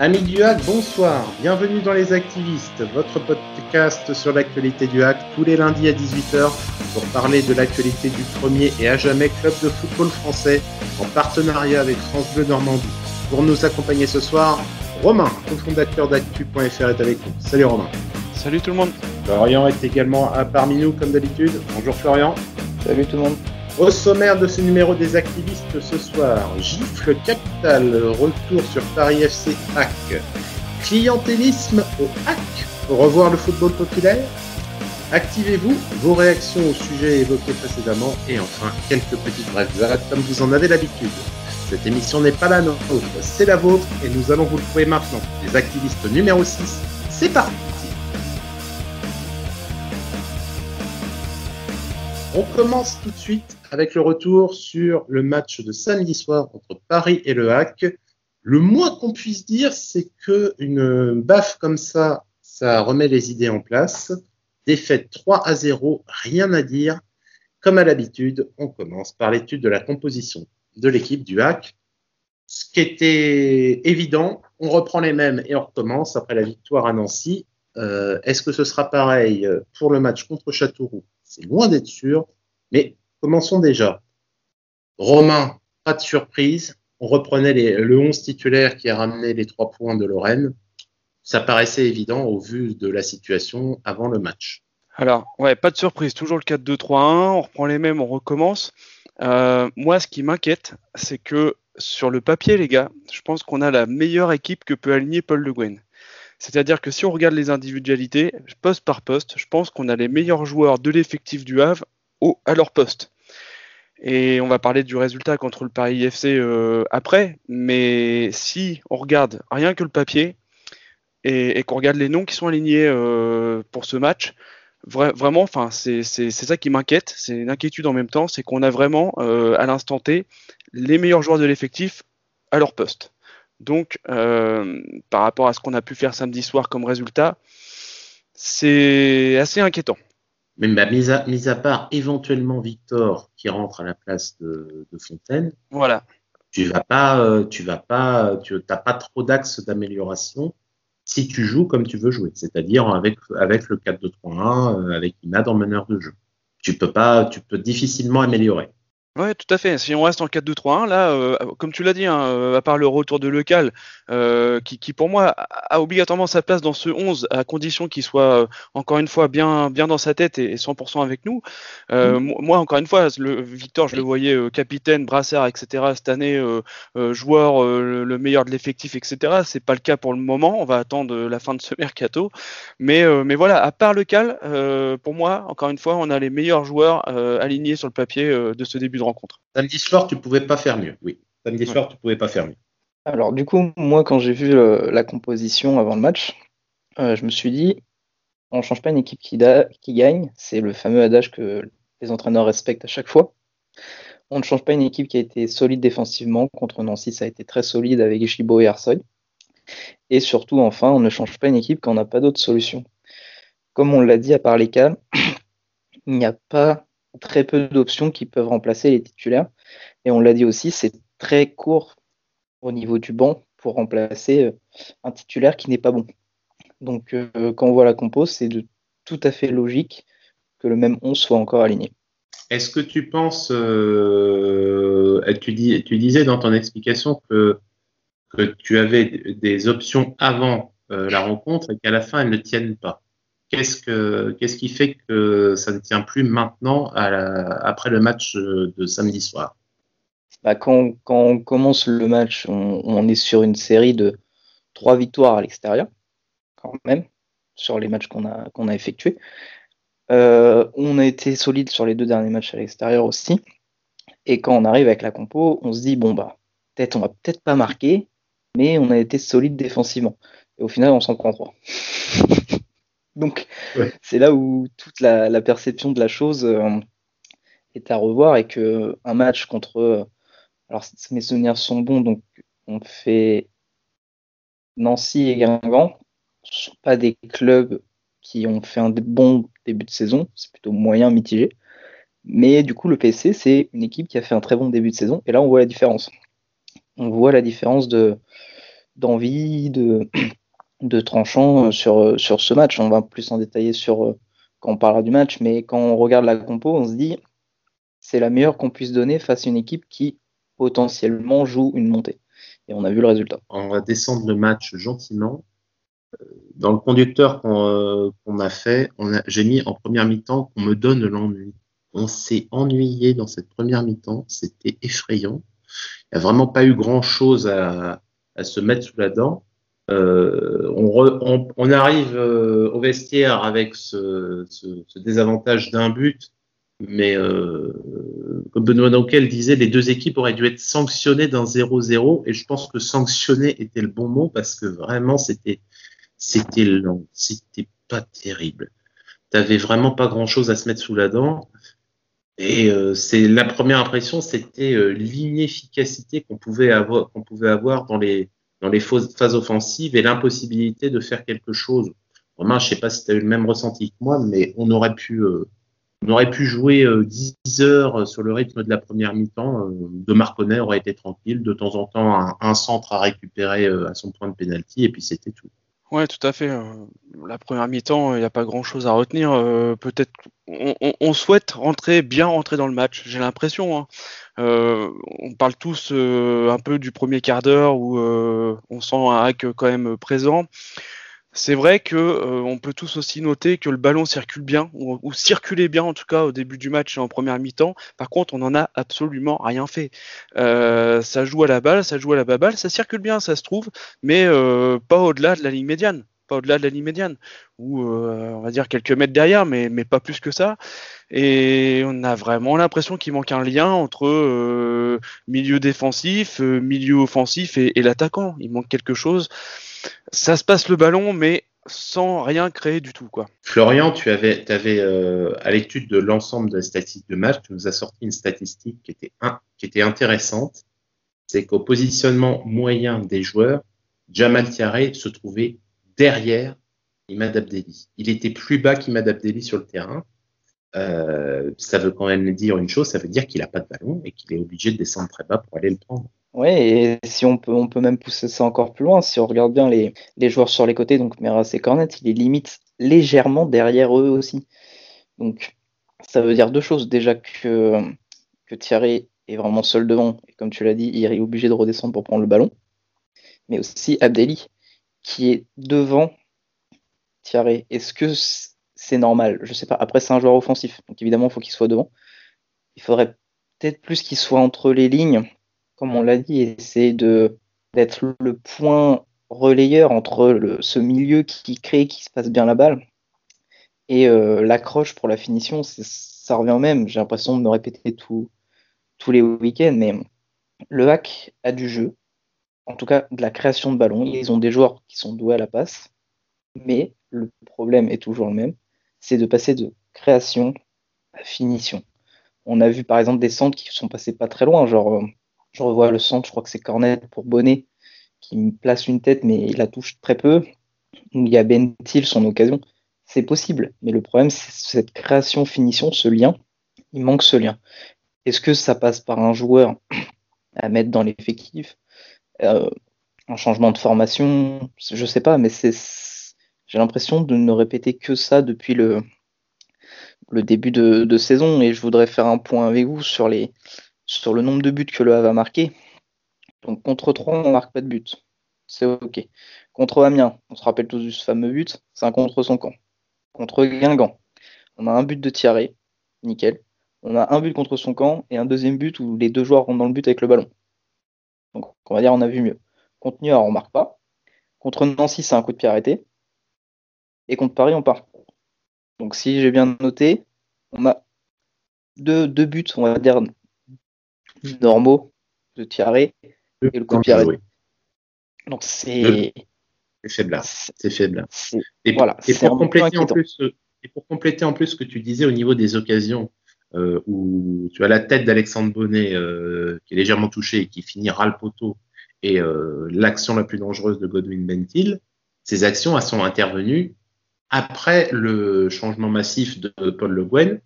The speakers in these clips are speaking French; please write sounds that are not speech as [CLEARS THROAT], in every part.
Amis du hack, bonsoir. Bienvenue dans Les Activistes, votre podcast sur l'actualité du hack tous les lundis à 18h pour parler de l'actualité du premier et à jamais club de football français en partenariat avec France Bleu Normandie. Pour nous accompagner ce soir, Romain, cofondateur d'actu.fr est avec nous. Salut Romain. Salut tout le monde. Florian est également parmi nous comme d'habitude. Bonjour Florian. Salut tout le monde. Au sommaire de ce numéro des activistes ce soir, gifle capital, retour sur Paris FC Hack, clientélisme au Hack, revoir le football populaire, activez-vous, vos réactions au sujet évoqué précédemment, et enfin quelques petites brèves comme vous en avez l'habitude. Cette émission n'est pas la nôtre, c'est la vôtre, et nous allons vous le trouver maintenant. Les activistes numéro 6, c'est parti On commence tout de suite avec le retour sur le match de samedi soir entre Paris et le Hack. Le moins qu'on puisse dire, c'est que une baffe comme ça, ça remet les idées en place. Défaite 3 à 0, rien à dire. Comme à l'habitude, on commence par l'étude de la composition de l'équipe du Hack. Ce qui était évident, on reprend les mêmes et on recommence après la victoire à Nancy. Euh, est-ce que ce sera pareil pour le match contre Châteauroux? C'est loin d'être sûr, mais commençons déjà. Romain, pas de surprise. On reprenait le 11 titulaire qui a ramené les trois points de Lorraine. Ça paraissait évident au vu de la situation avant le match. Alors, ouais, pas de surprise. Toujours le 4-2-3-1. On reprend les mêmes, on recommence. Euh, moi, ce qui m'inquiète, c'est que sur le papier, les gars, je pense qu'on a la meilleure équipe que peut aligner Paul Le Guen. C'est-à-dire que si on regarde les individualités, poste par poste, je pense qu'on a les meilleurs joueurs de l'effectif du Havre au, à leur poste. Et on va parler du résultat contre le Paris FC euh, après, mais si on regarde rien que le papier et, qu'on regarde les noms qui sont alignés euh, pour ce match, vraiment, enfin, c'est ça qui m'inquiète, c'est une inquiétude en même temps, c'est qu'on a vraiment euh, à l'instant T les meilleurs joueurs de l'effectif à leur poste. Donc, par rapport à ce qu'on a pu faire samedi soir comme résultat, c'est assez inquiétant. Mais bah, mis, à, mis, à, part éventuellement Victor qui rentre à la place de, Fontaine, voilà. tu vas pas, euh, tu vas pas, tu n'as pas trop d'axes d'amélioration si tu joues comme tu veux jouer, c'est-à-dire avec avec le 4-2-3-1, euh, avec Imad en meneur de jeu. Tu peux pas, tu peux difficilement améliorer. Ouais, tout à fait. Si on reste en 4-2-3-1, là, euh, comme tu l'as dit, hein, euh, à part le retour de Lecal, euh, qui, qui, pour moi a obligatoirement sa place dans ce 11, à condition qu'il soit encore une fois bien, bien dans sa tête et, 100% avec nous. Mmh. Moi, encore une fois, le, Victor, je le voyais capitaine, brassard, etc. Cette année, joueur le, meilleur de l'effectif, etc. C'est pas le cas pour le moment. On va attendre la fin de ce mercato. Mais, mais voilà, à part Lecal, pour moi, encore une fois, on a les meilleurs joueurs alignés sur le papier de ce début de rencontre. Samedi soir, tu pouvais pas faire mieux. Oui, samedi soir, tu pouvais pas faire mieux. Alors du coup, moi, quand j'ai vu euh, la composition avant le match, euh, je me suis dit, on change pas une équipe qui, qui gagne. C'est le fameux adage que les entraîneurs respectent à chaque fois. On ne change pas une équipe qui a été solide défensivement. Contre Nancy, ça a été très solide avec Gibo et Arsoy. Et surtout, enfin, on ne change pas une équipe quand on n'a pas d'autre solution. Comme on l'a dit à part les calmes, [CLEARS THROAT] il n'y a pas très peu d'options qui peuvent remplacer les titulaires. Et on l'a dit aussi, c'est très court au niveau du banc pour remplacer euh, un titulaire qui n'est pas bon. Donc euh, quand on voit la compo, c'est tout à fait logique que le même 11 soit encore aligné. Est-ce que tu penses, euh, tu, disais dans ton explication que, tu avais des options avant la rencontre et qu'à la fin elles ne tiennent pas Qu'est-ce qui fait que ça ne tient plus maintenant après le match de samedi soir? Bah, quand, on commence le match, on, est sur une série de trois victoires à l'extérieur, quand même, sur les matchs qu'on a, qu'on a effectués. Euh, on a été solide sur les deux derniers matchs à l'extérieur aussi. Et quand on arrive avec la compo, on se dit bon bah peut-être on va peut-être pas marquer, mais on a été solide défensivement. Et au final, on s'en prend trois. [LAUGHS] Donc, c'est là où toute la, perception de la chose euh, est à revoir et que un match contre, euh, alors mes souvenirs sont bons, donc on fait Nancy et Guingamp, ce sont pas des clubs qui ont fait un bon début de saison, c'est plutôt moyen mitigé. Mais du coup, le PC, c'est une équipe qui a fait un très bon début de saison, et là, on voit la différence. On voit la différence de, d'envie, de, de tranchant sur, sur ce match. On va plus en détailler sur quand on parlera du match, mais quand on regarde la compo, on se dit c'est la meilleure qu'on puisse donner face à une équipe qui potentiellement joue une montée. Et on a vu le résultat. On va descendre le match gentiment. Euh, dans le conducteur qu'on euh, a fait, j'ai mis en première mi-temps qu'on me donne l'ennui. On s'est ennuyé dans cette première mi-temps, c'était effrayant. Il n'y a vraiment pas eu grand-chose à, se mettre sous la dent. Euh, on, arrive au vestiaire avec ce désavantage d'un but mais euh, comme Benoît Nauquel disait, les deux équipes auraient dû être sanctionnées d'un 0-0 et je pense que sanctionner était le bon mot parce que vraiment c'était c'était lent, c'était pas terrible. T'avais vraiment pas grand chose à se mettre sous la dent et euh, c'est la première impression, c'était euh, l'inefficacité qu'on pouvait avoir qu'on pouvait avoir dans les dans les phases offensives et l'impossibilité de faire quelque chose. Romain, je sais pas si tu as eu le même ressenti que moi, mais on aurait pu euh, on aurait pu jouer 10 euh, heures sur le rythme de la première mi-temps. Euh, de Marconnet aurait été tranquille. De temps en temps, un, centre à récupérer euh, à son point de pénalty, et puis c'était tout. Ouais, tout à fait. La première mi-temps, il n'y a pas grand-chose à retenir. Peut-être, on, souhaite rentrer bien rentrer dans le match. J'ai l'impression. Hein. on parle tous un peu du premier quart d'heure où on sent un hack quand même présent. C'est vrai que euh, on peut tous aussi noter que le ballon circule bien, ou, circulait bien en tout cas au début du match et en première mi-temps. Par contre, on n'en a absolument rien fait. Euh, ça joue à la balle, ça joue à la baballe, ça circule bien, ça se trouve, mais euh, pas au-delà de la ligne médiane. Pas au-delà de la ligne médiane, ou on va dire quelques mètres derrière, mais, mais pas plus que ça. Et on a vraiment l'impression qu'il manque un lien entre milieu défensif, milieu offensif et, et l'attaquant. Il manque quelque chose ça se passe le ballon, mais sans rien créer du tout. Quoi. Florian, tu avais, euh, à l'étude de l'ensemble de la statistique de match, tu nous as sorti une statistique qui était, qui était intéressante. C'est qu'au positionnement moyen des joueurs, Jamal Tiare se trouvait derrière Imad Abdelli. Il était plus bas qu'Imad Abdelli sur le terrain. Euh, ça veut quand même dire une chose, ça veut dire qu'il n'a pas de ballon et qu'il est obligé de descendre très bas pour aller le prendre. Oui, et si on peut, même pousser ça encore plus loin, si on regarde bien les, joueurs sur les côtés, donc Meras et Cornet, il est limite légèrement derrière eux aussi. Donc ça veut dire deux choses. Déjà que, que Thierry est vraiment seul devant, et comme tu l'as dit, il est obligé de redescendre pour prendre le ballon. Mais aussi Abdelli, qui est devant Thierry. Est-ce que c'est normal? Je sais pas. Après, c'est un joueur offensif, donc évidemment, il faut qu'il soit devant. Il faudrait peut-être plus qu'il soit entre les lignes comme on l'a dit, essayer de d'être le point relayeur entre ce milieu qui crée, qui se passe bien la balle, et euh, l'accroche pour la finition, ça revient même. J'ai l'impression de me répéter tous les week-ends, mais le hack a du jeu, en tout cas de la création de ballon. Ils ont des joueurs qui sont doués à la passe, mais le problème est toujours le même, c'est de passer de création à finition. On a vu par exemple des centres qui sont passés pas très loin, genre euh, je revois le centre, je crois que c'est Cornet pour Bonnet, qui me place une tête, mais il la touche très peu. Il y a Bentil, son occasion. C'est possible, mais le problème, c'est cette création-finition, ce lien. Il manque ce lien. Est-ce que ça passe par un joueur [CLEARS THROAT] à mettre dans l'effectif euh, Un changement de formation? Je sais pas, mais c'est j'ai l'impression de ne répéter que ça depuis le, début de, saison et je voudrais faire un point avec vous sur les, sur le nombre de buts que le Havre a marqué. Donc contre 3, on marque pas de but. C'est OK. Contre Amiens, on se rappelle tous de fameux but, c'est un contre son camp. Contre Guingamp, on a un but de Thierry, nickel. On a un but contre son camp et un deuxième but où les deux joueurs rentrent dans le but avec le ballon. Donc on va dire on a vu mieux. Contre Niort, on marque pas. Contre Nancy, c'est un coup de pied arrêté. Et contre Paris, on part. Donc si j'ai bien noté, on a deux, deux buts, on va dire, normaux de Thierry et le coup de Donc c'est. faible. C'est faible. Et, voilà, pour compléter en plus, et pour compléter en plus ce que tu disais au niveau des occasions, euh, où tu as la tête d'Alexandre Bonnet euh, qui est légèrement touché et qui finira le poteau, et euh, l'action la plus dangereuse de Godwin Bentil, ces actions elles sont intervenues après le changement massif de Paul Le Guen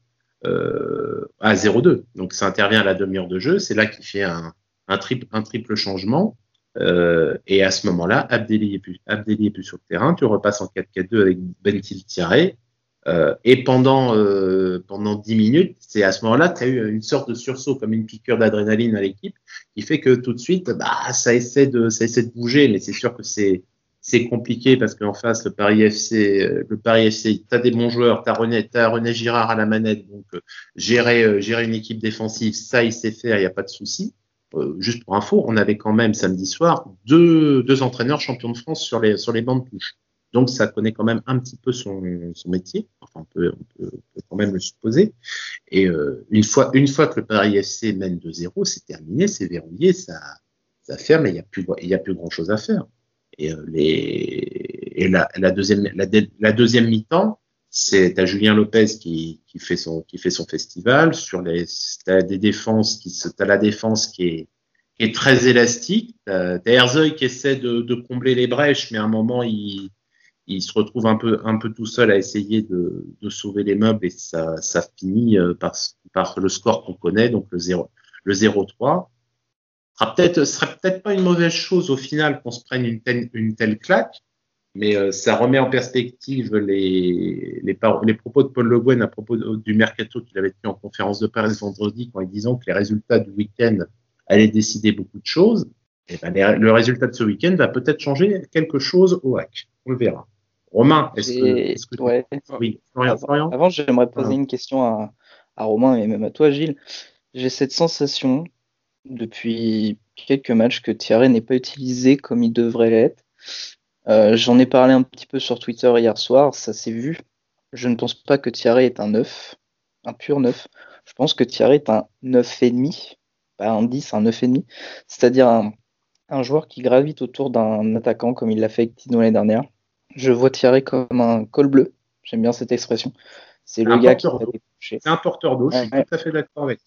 à 0-2. Donc ça intervient à la demi-heure de jeu. C'est là qu'il fait un, un, triple, un triple changement. et à ce moment-là, Abdelli est plus, est plus sur le terrain. Tu repasses en 4-4-2 avec Bentil tiré. Euh, et pendant euh, pendant 10 minutes, c'est à ce moment-là tu as eu une sorte de sursaut, comme une piqûre d'adrénaline à l'équipe, qui fait que tout de suite, bah, ça essaie de ça essaie de bouger, mais c'est sûr que c'est c'est compliqué parce qu'en face, le Paris FC, euh, le Paris FC, t'as des bons joueurs, t'as René, as René Girard à la manette, donc euh, gérer euh, gérer une équipe défensive, ça il sait faire, il n'y a pas de souci. juste pour info, on avait quand même samedi soir deux entraîneurs champions de France sur les bancs de touche. Donc, ça connaît quand même un petit peu son, métier. Enfin, on peut, on, peut, quand même le supposer. Et une, fois, une fois que le Paris FC mène 2-0, c'est terminé, c'est verrouillé, ça, ça ferme et il n'y a plus grand chose à faire. Et, euh, la, deuxième, mi-temps, c'est à Julien Lopez qui, fait son, festival. Sur les, t'as des défenses qui, la défense qui est, très élastique. T'as, Herzog qui essaie de, combler les brèches, mais à un moment, il, se retrouve un peu, tout seul à essayer de, sauver les meubles et ça, finit euh, par, le score qu'on connaît, donc le 0, le 0-3. Peut-être, serait peut-être pas une mauvaise chose au final qu'on se prenne une telle, une telle claque, mais euh, ça remet en perspective les, les, les propos de Paul Le Guen à propos du mercato qu'il avait tenu en conférence de presse vendredi quand il disait que les résultats du week-end allaient décider beaucoup de choses. Et ben, le résultat de ce week-end va peut-être changer quelque chose au hack. On le verra. Romain, est-ce que, ouais. oui, Avant, j'aimerais poser une question à, Romain et même à toi, Gilles. J'ai cette sensation depuis quelques matchs que Thierry n'est pas utilisé comme il devrait l'être. Euh, j'en ai parlé un petit peu sur Twitter hier soir, ça s'est vu. Je ne pense pas que Thierry est un 9, un pur 9. Je pense que Thierry est un 9,5, pas un 10, un 9,5. C'est-à-dire un, un joueur qui gravite autour d'un attaquant comme il l'a fait avec Tino l'année dernière je vois Thierry comme un col bleu. J'aime bien cette expression. C'est le gars qui. C'est un porteur d'eau, je suis tout à fait d'accord avec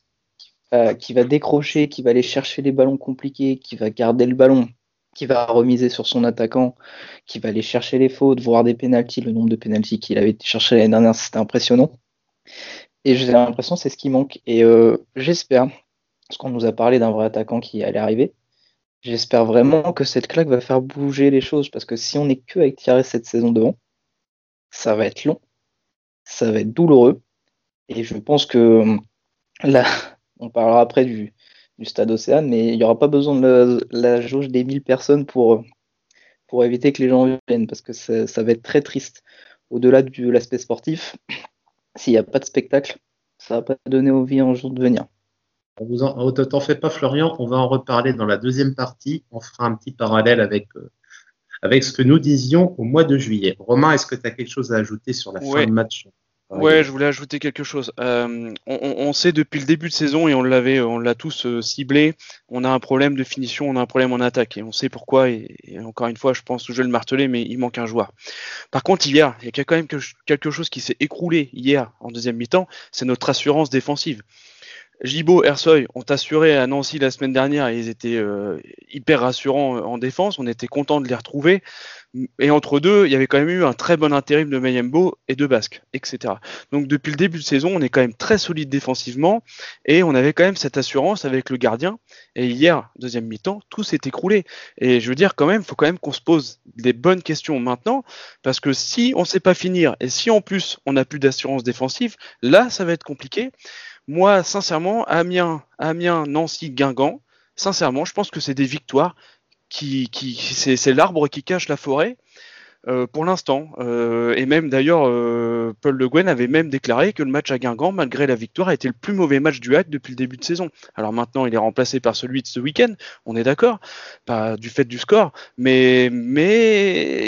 qui va décrocher, qui va aller chercher les ballons compliqués, qui va garder le ballon, qui va remiser sur son attaquant, qui va aller chercher les fautes, voir des pénalties. Le nombre de pénalties qu'il avait cherché l'année dernière, c'était impressionnant. Et j'ai l'impression c'est ce qui manque. Et euh, j'espère, parce qu'on nous a parlé d'un vrai attaquant qui allait arriver, J'espère vraiment que cette claque va faire bouger les choses parce que si on n'est que avec Thierry cette saison devant, ça va être long, ça va être douloureux. Et je pense que là, on parlera après du, stade Océane, mais il n'y aura pas besoin de la, jauge des 1000 personnes pour, pour éviter que les gens viennent parce que ça, ça va être très triste. Au-delà de l'aspect sportif, [CLEARS THROAT] s'il n'y a pas de spectacle, ça va pas donner envie un jour de venir. On vous en, oh, t'en fais pas, Florian. On va en reparler dans la deuxième partie. On fera un petit parallèle avec, euh, avec ce que nous disions au mois de juillet. Romain, est-ce que tu as quelque chose à ajouter sur la fin de match? Ouais, je voulais ajouter quelque chose. Euh, on, sait depuis le début de saison et on l'avait, on l'a tous euh, ciblé. On a un problème de finition, on a un problème en attaque et on sait pourquoi. Et, encore une fois, je pense que je vais le marteler, mais il manque un joueur. Par contre, hier, il y a quand même quelque chose qui s'est écroulé hier en deuxième mi-temps. C'est notre assurance défensive. Gibo, Ersoy ont assuré à Nancy la semaine dernière et ils étaient euh, hyper rassurants en défense. On était content de les retrouver. Et entre deux, il y avait quand même eu un très bon intérim de Mayembo et de Basque, etc. Donc depuis le début de saison, on est quand même très solide défensivement et on avait quand même cette assurance avec le gardien. Et hier, deuxième mi-temps, tout s'est écroulé. Et je veux dire quand même, il faut quand même qu'on se pose des bonnes questions maintenant parce que si on ne sait pas finir et si en plus on n'a plus d'assurance défensive, là, ça va être compliqué. Moi, sincèrement, Amiens, Amiens, Nancy, Guingamp, sincèrement, je pense que c'est des victoires qui, qui c'est l'arbre qui cache la forêt. Euh, pour l'instant. Euh, et même d'ailleurs, euh, Paul Le Guen avait même déclaré que le match à Guingamp, malgré la victoire, a été le plus mauvais match du Hack depuis le début de saison. Alors maintenant, il est remplacé par celui de ce week-end, on est d'accord, du fait du score, mais,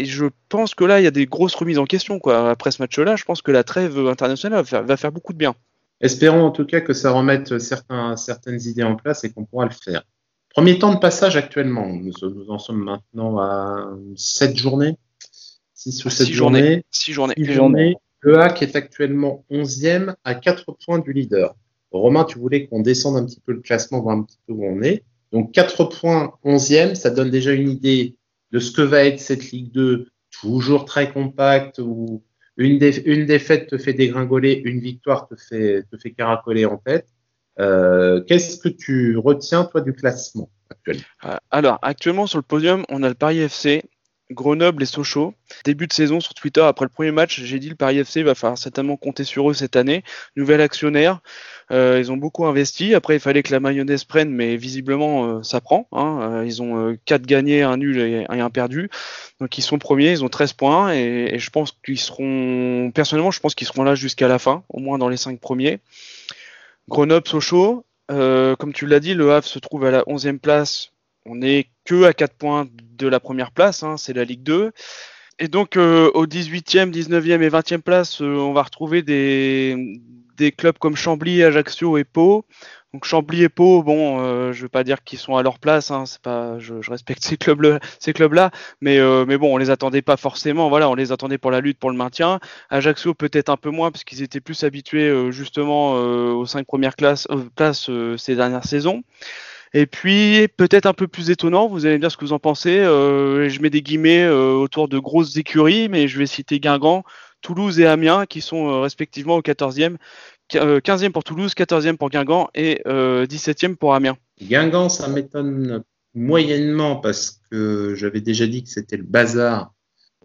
je pense que là, il y a des grosses remises en question. Après ce match-là, je pense que la trêve internationale va faire beaucoup de bien. Espérons en tout cas que ça remette certains, certaines idées en place et qu'on pourra le faire. Premier temps de passage actuellement. Nous, en sommes maintenant à 7 journées. 6 ou 7 journées. 6 journées. journées. Le hack est actuellement 11e à 4 points du leader. Romain, tu voulais qu'on descende un petit peu le classement, voir un petit peu où on est. Donc 4 points, 11e, ça donne déjà une idée de ce que va être cette Ligue 2, toujours très compacte, où une, défaite te fait dégringoler, une victoire te fait, te fait caracoler en tête. Qu'est-ce que tu retiens, toi, du classement actuellement Alors, actuellement, sur le podium, on a le Paris FC, Grenoble et Sochaux. Début de saison sur Twitter, après le premier match, j'ai dit le Paris FC va falloir certainement compter sur eux cette année. Nouvel actionnaire, euh, ils ont beaucoup investi. Après, il fallait que la mayonnaise prenne, mais visiblement, euh, ça prend. Hein. Euh, ils ont 4 gagnés, un nul et, un perdu. Donc, ils sont premiers, ils ont 13 points. Et, je pense qu'ils seront, personnellement, je pense qu'ils seront là jusqu'à la fin, au moins dans les 5 premiers. Grenoble, Sochaux. comme tu l'as dit, le Havre se trouve à la 11e place on n'est que à 4 points de la première place, hein, c'est la Ligue 2. Et donc euh, au 18e, 19e et 20e place, on va retrouver des, clubs comme Chambly, Ajaccio et Pau. Donc Chambly et Pau, bon, euh, je ne veux pas dire qu'ils sont à leur place, hein, c'est je, respecte [LAUGHS] ces clubs-là, ces clubs-là, mais mais bon, on les attendait pas forcément. Voilà, on les attendait pour la lutte, pour le maintien. Ajaccio peut-être un peu moins parce qu'ils étaient plus habitués justement aux cinq premières classes, ces dernières saisons. Et puis, peut-être un peu plus étonnant, vous allez me dire ce que vous en pensez. Euh, je mets des guillemets euh, autour de grosses écuries, mais je vais citer Guingamp, Toulouse et Amiens, qui sont euh, respectivement au 14e. 15e pour Toulouse, 14e pour Guingamp et 17e pour Amiens. Guingamp, ça m'étonne moyennement parce que j'avais déjà dit que c'était le bazar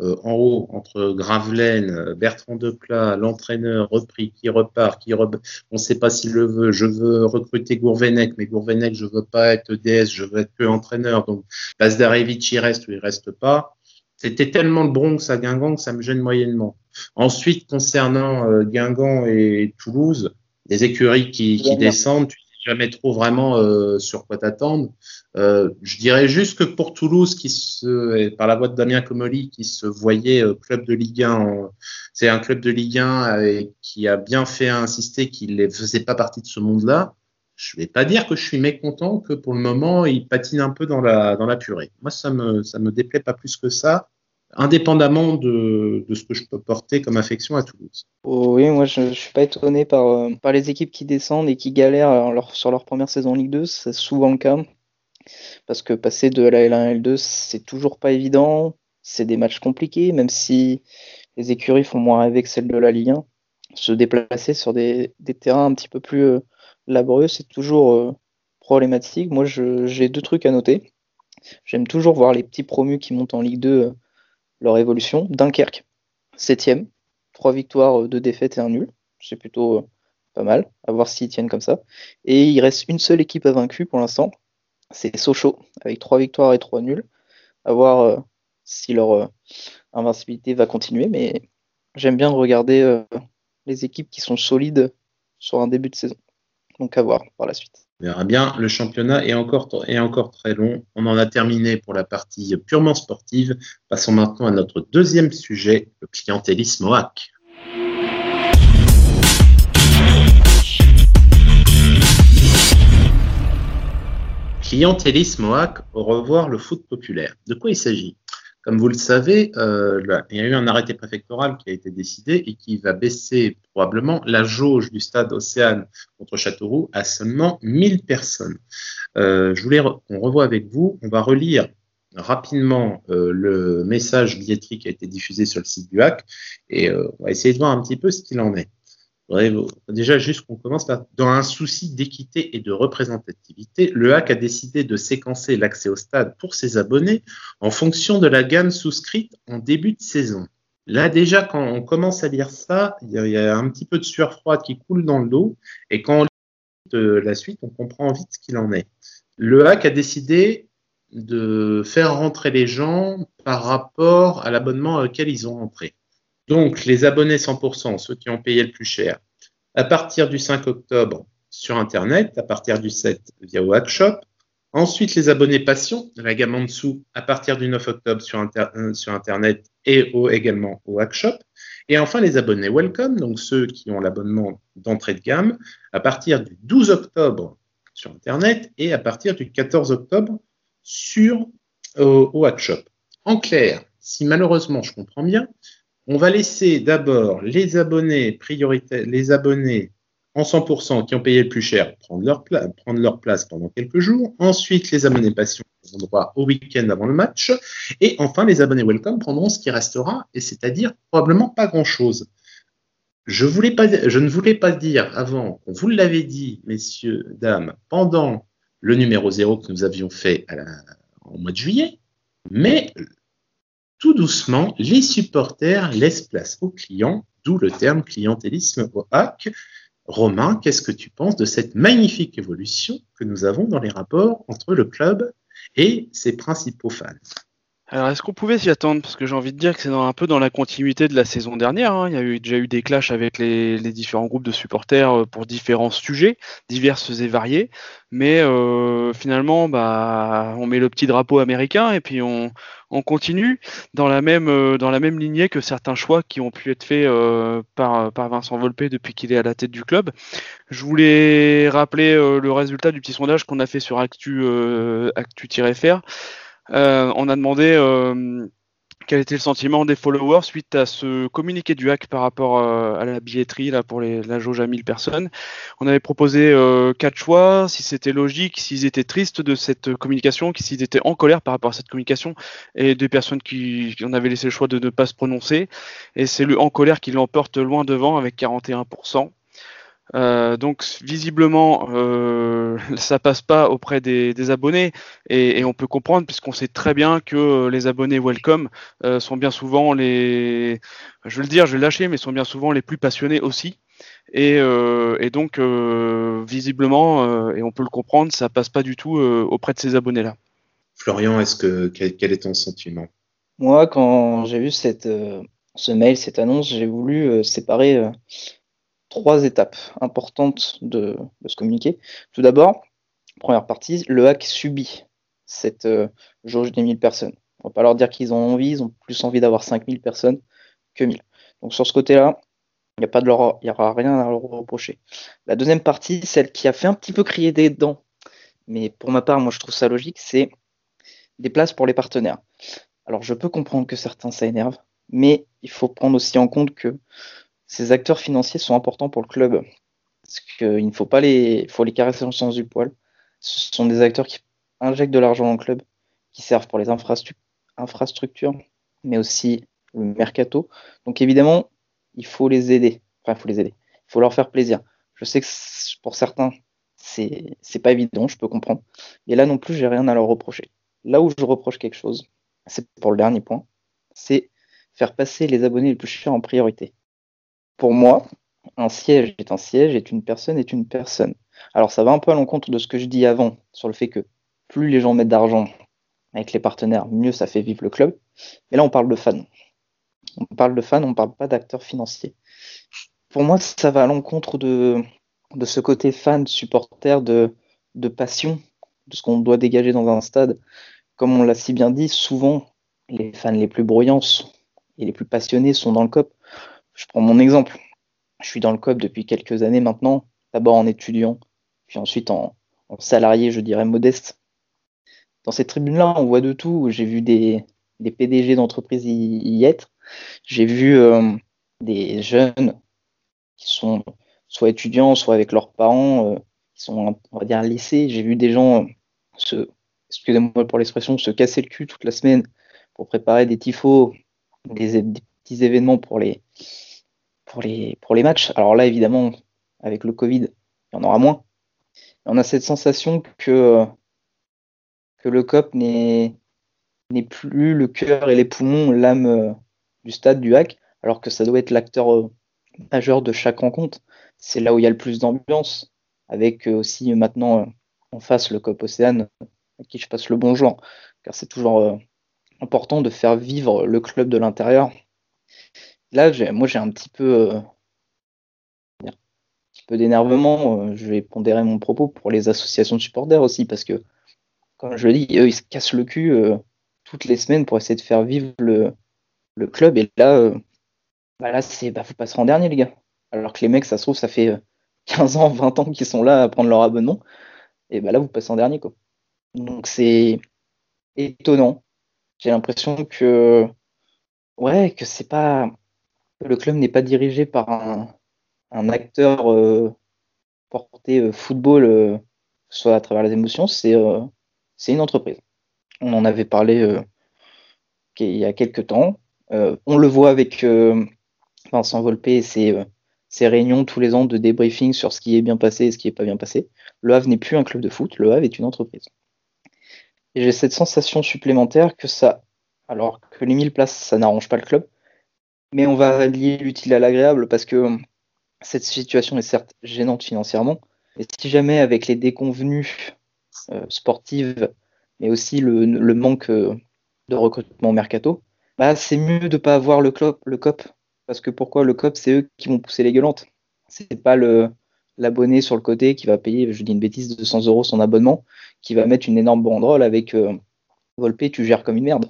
euh, en haut entre Gravelaine, euh, Bertrand Deplat, l'entraîneur repris, qui repart, qui on ne sait pas s'il le veut. Je veux recruter Gourvenec, mais Gourvenec, je veux pas être DS, je veux être que entraîneur. Donc, Lazdarevich, il reste ou il reste pas. C'était tellement le Bronx à Guingamp que ça me gêne moyennement. Ensuite, concernant euh, Guingamp et Toulouse, les écuries qui, qui descendent, jamais trop vraiment euh, sur quoi t'attendre. Euh, je dirais juste que pour Toulouse, qui se, par la voix de Damien Comoli, qui se voyait euh, club de Ligue 1, c'est un club de Ligue 1 et qui a bien fait insister qu'il ne faisait pas partie de ce monde-là. Je vais pas dire que je suis mécontent que pour le moment il patine un peu dans la purée. Moi ça me me déplaît pas plus que ça indépendamment de, ce que je peux porter comme affection à Toulouse. oui, moi je ne suis pas étonné par, euh, par les équipes qui descendent et qui galèrent sur leur première saison en Ligue 2, c'est souvent le cas. Parce que passer de la L1 à L2, c'est toujours pas évident, c'est des matchs compliqués, même si les écuries font moins rêver que celles de la Ligue 1. Se déplacer sur des, terrains un petit peu plus euh, laborieux, c'est toujours euh, problématique. Moi, j'ai deux trucs à noter. J'aime toujours voir les petits promus qui montent en Ligue 2 leur évolution. Dunkerque, septième, trois victoires, euh, deux défaites et un nul. C'est plutôt euh, pas mal, à voir s'ils tiennent comme ça. Et il reste une seule équipe à vaincu pour l'instant, c'est Sochaux, avec trois victoires et trois nuls. À voir euh, si leur invincibilité va continuer, mais j'aime bien regarder les équipes qui sont solides sur un début de saison. Donc à voir par la suite. On verra bien. Le championnat est encore, très long. On en a terminé pour la partie purement sportive. Passons maintenant à notre deuxième sujet, le clientélisme au hack. Clientélisme au au revoir le foot populaire. De quoi il s'agit? Comme vous le savez, euh, il y a eu un arrêté préfectoral qui a été décidé et qui va baisser probablement la jauge du stade Océane contre Châteauroux à seulement 1000 personnes. Euh, je voulais qu'on revoie avec vous. On va relire rapidement euh, le message billetterie qui a été diffusé sur le site du HAC et on va essayer de voir un petit peu ce qu'il en est déjà, juste qu'on commence là. Dans un souci d'équité et de représentativité, le HAC a décidé de séquencer l'accès au stade pour ses abonnés en fonction de la gamme souscrite en début de saison. Là, déjà, quand on commence à lire ça, il y, a un petit peu de sueur froide qui coule dans le dos. Et quand on lit la suite, on comprend vite ce qu'il en est. Le HAC a décidé de faire rentrer les gens par rapport à l'abonnement auquel ils ont rentré. Donc, les abonnés 100%, ceux qui ont payé le plus cher, à partir du 5 octobre sur Internet, à partir du 7 via Workshop. Ensuite, les abonnés Passion, la gamme en dessous, à partir du 9 octobre sur, euh, sur Internet et également au Workshop. Et enfin, les abonnés Welcome, donc ceux qui ont l'abonnement d'entrée de gamme, à partir du 12 octobre sur Internet et à partir du 14 octobre sur euh, au Workshop. En clair, si malheureusement je comprends bien, on va laisser d'abord les abonnés prioritaires, les abonnés en 100% qui ont payé le plus cher prendre leur, place pendant quelques jours. Ensuite, les abonnés droit au week-end avant le match. Et enfin, les abonnés welcome prendront ce qui restera, et c'est-à-dire probablement pas grand-chose. je, ne voulais pas dire avant, vous l'avait dit, messieurs, dames, pendant le numéro 0 que nous avions fait au mois de juillet, mais tout doucement, les supporters laissent place aux clients, d'où le terme clientélisme au hack. Romain, qu'est-ce que tu penses de cette magnifique évolution que nous avons dans les rapports entre le club et ses principaux fans? Alors, est-ce qu'on pouvait s'y attendre? Parce que j'ai envie de dire que c'est un peu dans la continuité de la saison dernière. Hein. Il y a eu, déjà eu des clashs avec les, différents groupes de supporters euh, pour différents sujets, diverses et variés. Mais euh, finalement, bah, on met le petit drapeau américain et puis on, continue dans la, même, euh, dans la même lignée que certains choix qui ont pu être faits par, par Vincent Volpe depuis qu'il est à la tête du club. Je voulais rappeler le résultat du petit sondage qu'on a fait sur Actu, Actu-FR. Euh, on a demandé euh, quel était le sentiment des followers suite à ce communiqué du hack par rapport euh, à la billetterie là pour les, la jauge à 1000 personnes. On avait proposé quatre choix, si c'était logique, s'ils étaient tristes de cette communication, s'ils étaient en colère par rapport à cette communication, et des personnes qui, qui en avaient laissé le choix de ne pas se prononcer. Et c'est le en colère qui l'emporte loin devant avec 41%. Euh, donc visiblement, euh, [LAUGHS] ça passe pas auprès des, abonnés et, on peut comprendre puisqu'on sait très bien que les abonnés Welcome euh, sont bien souvent les, je vais le dire, je vais le lâcher, mais sont bien souvent les plus passionnés aussi. Et, donc visiblement, et on peut le comprendre, ça passe pas du tout auprès de ces abonnés-là. Florian, est-ce que quel, est ton sentiment? Moi, quand j'ai vu cette, ce mail, cette annonce, j'ai voulu séparer trois étapes importantes de, de ce communiqué. Tout d'abord, première partie, le hack subit cette euh, jauge des 1000 personnes. On va pas leur dire qu'ils ont envie, ils ont plus envie d'avoir 5000 personnes que 1000. Donc sur ce côté-là, il n'y leur, aura rien à leur reprocher. La deuxième partie, celle qui a fait un petit peu crier des dents, mais pour ma part, moi je trouve ça logique, c'est des places pour les partenaires. Alors je peux comprendre que certains ça énerve, mais il faut prendre aussi en compte que ces acteurs financiers sont importants pour le club. Parce qu'il ne faut pas les, faut les caresser dans le sens du poil. Ce sont des acteurs qui injectent de l'argent dans le club, qui servent pour les infrastructures, mais aussi le mercato. Donc évidemment, il faut les aider. Enfin, il faut les aider. Il faut leur faire plaisir. Je sais que pour certains, c'est, pas évident, je peux comprendre. Et là non plus, j'ai rien à leur reprocher. Là où je reproche quelque chose, c'est pour le dernier point, c'est faire passer les abonnés les plus chers en priorité pour moi, un siège est un siège, et une personne est une personne. Alors ça va un peu à l'encontre de ce que je dis avant sur le fait que plus les gens mettent d'argent avec les partenaires, mieux ça fait vivre le club. Mais là, on parle de fans. On parle de fans, on ne parle pas d'acteurs financiers. Pour moi, ça va à l'encontre de, ce côté fan, supporter, de, de passion, de ce qu'on doit dégager dans un stade. Comme on l'a si bien dit, souvent, les fans les plus bruyants et les plus passionnés sont dans le COP. Je prends mon exemple. Je suis dans le COP depuis quelques années maintenant, d'abord en étudiant, puis ensuite en, salarié, je dirais modeste. Dans cette tribune-là, on voit de tout. J'ai vu des, PDG d'entreprises y, être. J'ai vu euh, des jeunes qui sont soit étudiants, soit avec leurs parents, euh, qui sont, on va dire, lycée. J'ai vu des gens se, excusez-moi pour l'expression, se casser le cul toute la semaine pour préparer des tifos, des petits événements pour les, pour les, pour les matchs. Alors là, évidemment, avec le Covid, il y en aura moins. On a cette sensation que, que le COP n'est plus le cœur et les poumons, l'âme euh, du stade du hack, alors que ça doit être l'acteur euh, majeur de chaque rencontre. C'est là où il y a le plus d'ambiance, avec euh, aussi maintenant en face le COP Océane, à qui je passe le bonjour, car c'est toujours important de faire vivre le club de l'intérieur Là, moi, j'ai un petit peu, euh, un petit peu d'énervement. Euh, je vais pondérer mon propos pour les associations de supporters aussi, parce que, comme je le dis, eux, ils se cassent le cul euh, toutes les semaines pour essayer de faire vivre le, club. Et là, bah là, c'est, bah, vous passerez en dernier, les gars. Alors que les mecs, ça se trouve, ça fait 15 ans, 20 ans qu'ils sont là à prendre leur abonnement. Et bah là, vous passez en dernier, quoi. Donc, c'est étonnant. J'ai l'impression que, ouais, que c'est pas, le club n'est pas dirigé par un, acteur euh, porté euh, football, euh, soit à travers les émotions, c'est une entreprise. On en avait parlé il y a quelques temps. on le voit avec Vincent Volpe et ses, réunions tous les ans de débriefing sur ce qui est bien passé et ce qui n'est pas bien passé. Le Havre n'est plus un club de foot, le Havre est une entreprise. J'ai cette sensation supplémentaire que ça, alors que les 1000 places, ça n'arrange pas le club, mais on va lier l'utile à l'agréable parce que cette situation est certes gênante financièrement, et si jamais avec les déconvenues euh, sportives, mais aussi le, manque euh, de recrutement mercato, bah, c'est mieux de ne pas avoir le, COP parce que pourquoi le COP, c'est eux qui vont pousser les gueulantes. C'est pas l'abonné sur le côté qui va payer, je dis une bêtise, 200 euros son abonnement, qui va mettre une énorme banderole avec euh, Volpe, tu gères comme une merde.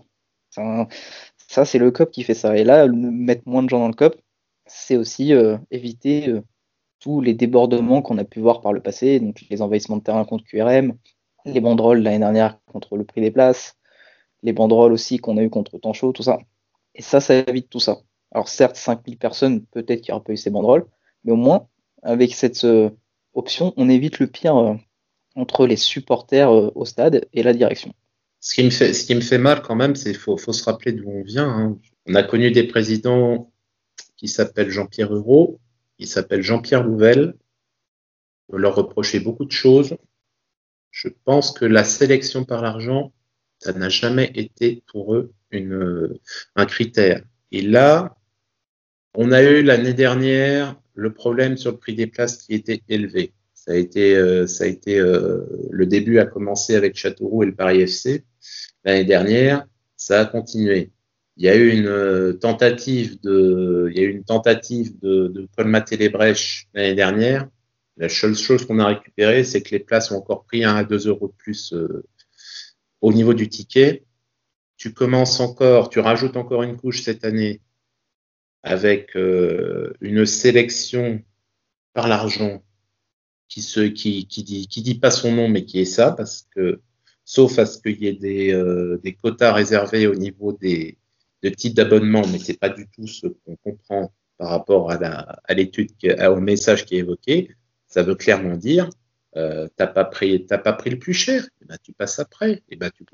Ça, c'est le COP qui fait ça. Et là, mettre moins de gens dans le COP, c'est aussi euh, éviter euh, tous les débordements qu'on a pu voir par le passé, donc les envahissements de terrain contre QRM, les banderoles l'année dernière contre le prix des places, les banderoles aussi qu'on a eu contre Tancho, tout ça. Et ça, ça évite tout ça. Alors certes, 5000 personnes, peut-être qu'il n'y aura pas eu ces banderoles, mais au moins, avec cette euh, option, on évite le pire entre les supporters au stade et la direction. Ce qui me fait, ce qui me fait mal quand même, c'est faut, faut, se rappeler d'où on vient. Hein. On a connu des présidents qui s'appellent Jean-Pierre Euro, qui s'appellent Jean-Pierre Louvel. On leur reprocher beaucoup de choses. Je pense que la sélection par l'argent, ça n'a jamais été pour eux une, un critère. Et là, on a eu l'année dernière le problème sur le prix des places qui était élevé. Ça a été, euh, ça a été euh, le début a commencé avec Châteauroux et le Paris FC. L'année dernière, ça a continué. Il y a eu une euh, tentative de, il y a eu une tentative de, de colmater les brèches l'année dernière. La seule chose qu'on a récupérée, c'est que les places ont encore pris 1 à 2 euros de plus au niveau du ticket. Tu commences encore, tu rajoutes encore une couche cette année avec une sélection par l'argent qui se qui, qui dit qui dit pas son nom mais qui est ça parce que sauf à ce qu'il y ait des, euh, des quotas réservés au niveau des, des types d'abonnements mais c'est pas du tout ce qu'on comprend par rapport à la à l'étude au message qui est évoqué ça veut clairement dire euh, t'as pas pris t'as pas pris le plus cher et ben tu passes après et ben tu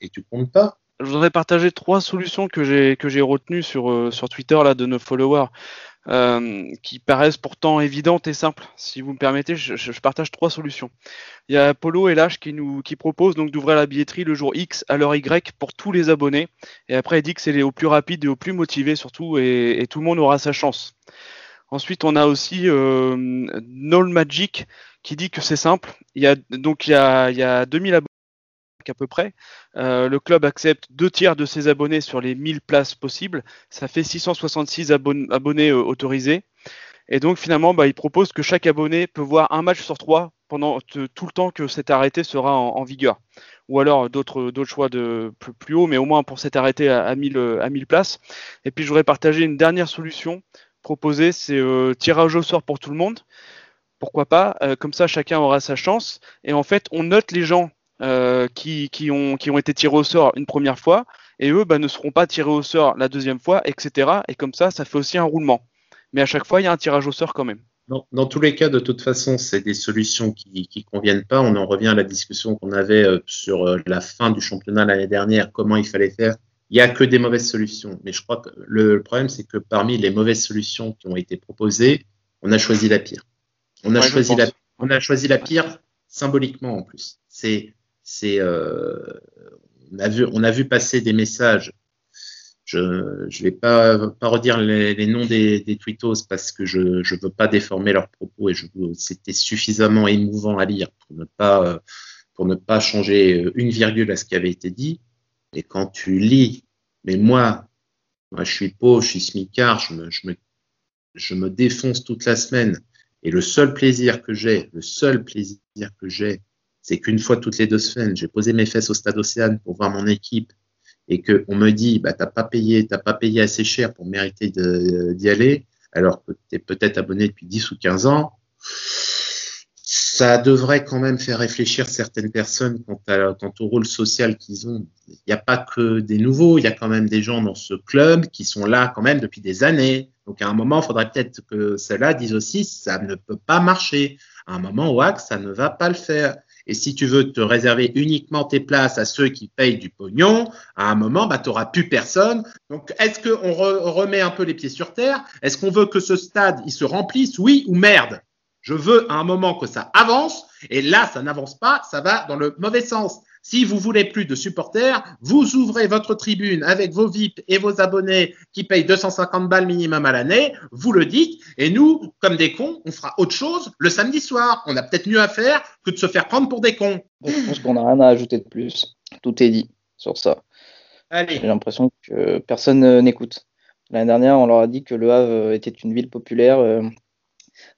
et tu comptes pas je voudrais partager trois solutions que j'ai que j'ai retenues sur euh, sur Twitter là de nos followers. Euh, qui paraissent pourtant évidentes et simples. Si vous me permettez, je, partage trois solutions. Il y a Polo et Lâche qui nous qui propose donc d'ouvrir la billetterie le jour X à l'heure Y pour tous les abonnés. Et après, il dit que c'est au plus rapide et au plus motivé surtout, et, tout le monde aura sa chance. Ensuite, on a aussi euh, Magic qui dit que c'est simple. Il y a donc il y a, il y a 2000 abonnés à peu près. Euh, le club accepte deux tiers de ses abonnés sur les 1000 places possibles. Ça fait 666 abonnés euh, autorisés. Et donc finalement, bah, il propose que chaque abonné peut voir un match sur trois pendant tout le temps que cet arrêté sera en, vigueur. Ou alors d'autres choix de plus, haut, mais au moins pour cet arrêté à, 1000, à 1000 places. Et puis je voudrais partager une dernière solution proposée, c'est euh, tirage au sort pour tout le monde. Pourquoi pas? Comme ça, chacun aura sa chance. Et en fait, on note les gens euh, qui, ont, qui ont été tirés au sort une première fois, et eux bah, ne seront pas tirés au sort la deuxième fois, etc. Et comme ça, ça fait aussi un roulement. Mais à chaque fois, il y a un tirage au sort quand même. Dans, tous les cas, de toute façon, c'est des solutions qui ne conviennent pas. On en revient à la discussion qu'on avait euh, sur euh, la fin du championnat l'année dernière, comment il fallait faire. Il n'y a que des mauvaises solutions. Mais je crois que le, problème, c'est que parmi les mauvaises solutions qui ont été proposées, on a choisi la pire. On a, choisi, la, on a choisi la pire symboliquement en plus. C'est euh, on a vu on a vu passer des messages. Je ne vais pas pas redire les, noms des, des tweetos parce que je ne veux pas déformer leurs propos et c'était suffisamment émouvant à lire pour ne pas pour ne pas changer une virgule à ce qui avait été dit. Et quand tu lis, mais moi, moi je suis pauvre, je suis smicard, je me, je me, je me défonce toute la semaine. Et le seul plaisir que j'ai, le seul plaisir que j'ai, c'est qu'une fois toutes les deux semaines, j'ai posé mes fesses au stade Océane pour voir mon équipe et qu'on me dit, bah, t'as pas payé, t'as pas payé assez cher pour mériter d'y aller, alors que tu es peut-être abonné depuis 10 ou 15 ans, ça devrait quand même faire réfléchir certaines personnes quant au rôle social qu'ils ont. Il n'y a pas que des nouveaux, il y a quand même des gens dans ce club qui sont là quand même depuis des années. Donc à un moment, il faudrait peut-être que ceux-là disent aussi, ça ne peut pas marcher. À un moment, WAC, ça ne va pas le faire. Et si tu veux te réserver uniquement tes places à ceux qui payent du pognon, à un moment, bah, tu n'auras plus personne. Donc, est-ce qu'on remet un peu les pieds sur terre? Est-ce qu'on veut que ce stade, il se remplisse Oui ou merde? Je veux à un moment que ça avance. Et là, ça n'avance pas, ça va dans le mauvais sens. Si vous voulez plus de supporters, vous ouvrez votre tribune avec vos VIP et vos abonnés qui payent 250 balles minimum à l'année, vous le dites, et nous, comme des cons, on fera autre chose le samedi soir. On a peut-être mieux à faire que de se faire prendre pour des cons. Je pense qu'on n'a rien à ajouter de plus. Tout est dit sur ça. J'ai l'impression que personne n'écoute. L'année dernière, on leur a dit que Le Havre était une ville populaire euh,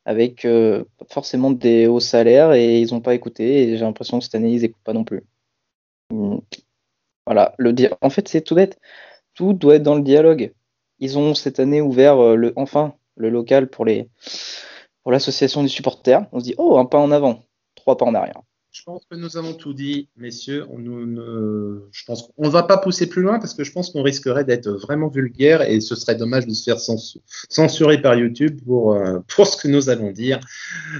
avec euh, forcément des hauts salaires et ils n'ont pas écouté. Et j'ai l'impression que cette année, ils n'écoutent pas non plus. Voilà, le en fait, c'est tout bête. Tout doit être dans le dialogue. Ils ont cette année ouvert euh, le, enfin le local pour les pour l'association des supporters. On se dit oh un pas en avant, trois pas en arrière. Je pense que nous avons tout dit, messieurs. On ne, je pense qu'on ne va pas pousser plus loin parce que je pense qu'on risquerait d'être vraiment vulgaire et ce serait dommage de se faire censurer par YouTube pour, euh, pour ce que nous allons dire.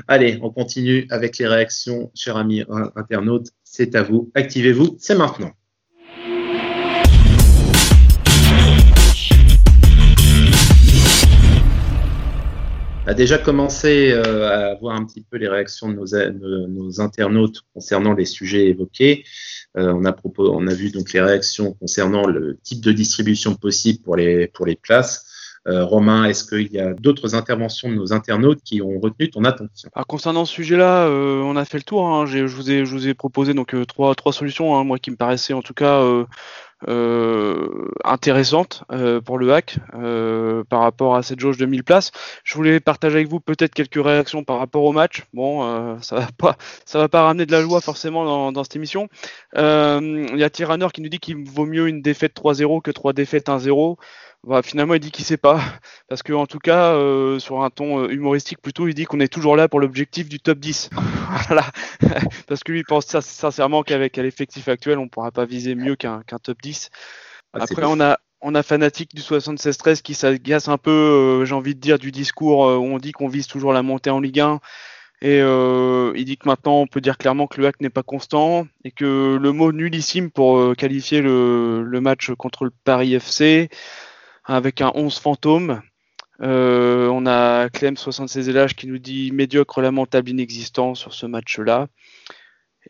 Allez, on continue avec les réactions, chers amis internautes c'est à vous. Activez-vous, c'est maintenant. A déjà commencé euh, à voir un petit peu les réactions de nos, internautes concernant les sujets évoqués. Euh, on, a on a vu donc les réactions concernant le type de distribution possible pour les, pour les places. Euh, Romain, est-ce qu'il y a d'autres interventions de nos internautes qui ont retenu ton attention? Ah, Concernant ce sujet-là, euh, on a fait le tour. Hein. Je, vous ai, je vous ai proposé donc euh, trois, trois solutions, hein, moi qui me paraissaient en tout cas intéressantes pour le hack par rapport à cette jauge de 1000 places. Je voulais partager avec vous peut-être quelques réactions par rapport au match. Bon, ça va pas, ça va pas ramener de la joie forcément dans, dans cette émission. Il y a Tyranner qui nous dit qu'il vaut mieux une défaite 3-0 que trois défaites 1-0. Bah, finalement, il dit qu'il sait pas. Parce que, en tout cas, euh, sur un ton euh, humoristique plutôt, il dit qu'on est toujours là pour l'objectif du top 10. voilà. [LAUGHS] [LAUGHS] Parce que lui, il pense sincèrement qu'avec l'effectif actuel, on pourra pas viser mieux qu'un top 10. Ah, Après, on a, on a fanatique du 76-13 qui s'agace un peu, euh, j'ai envie de dire, du discours où on dit qu'on vise toujours la montée en Ligue 1. Et il dit que maintenant, on peut dire clairement que le hack n'est pas constant et que le mot nullissime pour qualifier le, le, match contre le Paris FC, avec un 11 fantôme. Euh, on a Clem 76 LH qui nous dit médiocre, lamentable, inexistant sur ce match-là.